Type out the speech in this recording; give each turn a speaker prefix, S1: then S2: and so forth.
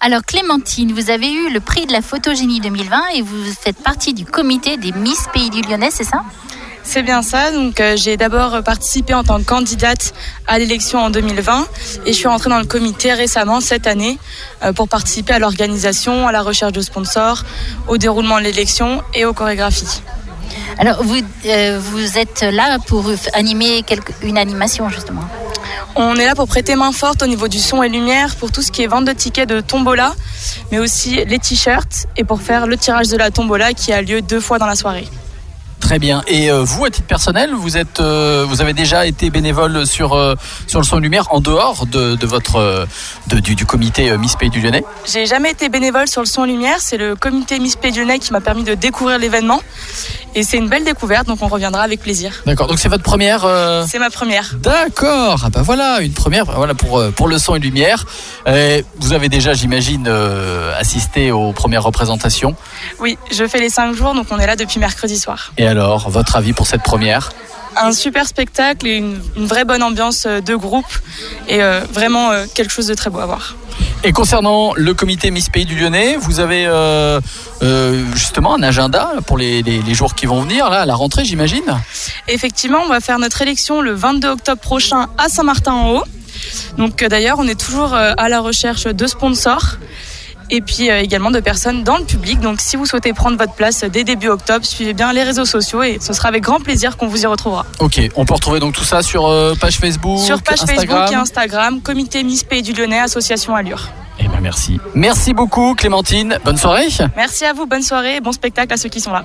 S1: Alors Clémentine, vous avez eu le prix de la photogénie 2020 et vous faites partie du comité des Miss Pays du Lyonnais, c'est ça?
S2: C'est bien ça. Donc euh, j'ai d'abord participé en tant que candidate à l'élection en 2020 et je suis rentrée dans le comité récemment cette année euh, pour participer à l'organisation, à la recherche de sponsors, au déroulement de l'élection et aux chorégraphies.
S1: Alors vous, euh, vous êtes là pour animer quelque, une animation justement?
S2: On est là pour prêter main forte au niveau du son et lumière, pour tout ce qui est vente de tickets de tombola, mais aussi les t-shirts et pour faire le tirage de la tombola qui a lieu deux fois dans la soirée.
S3: Très bien. Et euh, vous, à titre personnel, vous êtes, euh, vous avez déjà été bénévole sur euh, sur le son et lumière en dehors de, de votre de, du, du, comité Miss Pays du Lyonnais?
S2: J'ai jamais été bénévole sur le son et lumière. C'est le comité Miss Pays du Lyonnais qui m'a permis de découvrir l'événement. Et c'est une belle découverte, donc on reviendra avec plaisir.
S3: D'accord. Donc c'est votre première.
S2: C'est ma première.
S3: D'accord. Ah bah voilà, une première. Voilà pour pour le son et lumière. vous avez déjà, j'imagine, assisté aux premières représentations?
S2: Oui, je fais les cinq jours, donc on est là depuis mercredi soir.
S3: Et alors, votre avis pour cette première
S2: un super spectacle et une, une, vraie bonne ambiance de groupe et euh, vraiment euh, quelque chose de très beau à voir.
S3: Et concernant le comité Miss Pays du Lyonnais, vous avez euh, justement un agenda pour les, les, les, jours qui vont venir, là, à la rentrée, j'imagine?
S2: Effectivement, on va faire notre élection le 22 octobre prochain à Saint-Martin-en-Haut. Donc d'ailleurs, on est toujours à la recherche de sponsors et puis euh, également de personnes dans le public. Donc si vous souhaitez prendre votre place dès début octobre, suivez bien les réseaux sociaux et ce sera avec grand plaisir qu'on vous y retrouvera.
S3: Ok, on peut retrouver donc tout ça sur euh, page Facebook
S2: Sur page
S3: Instagram.
S2: Facebook et Instagram, Comité Miss Pays du Lyonnais, Association Allure.
S3: Eh bien merci. Merci beaucoup Clémentine, bonne soirée.
S2: Merci à vous, bonne soirée, bon spectacle à ceux qui sont là.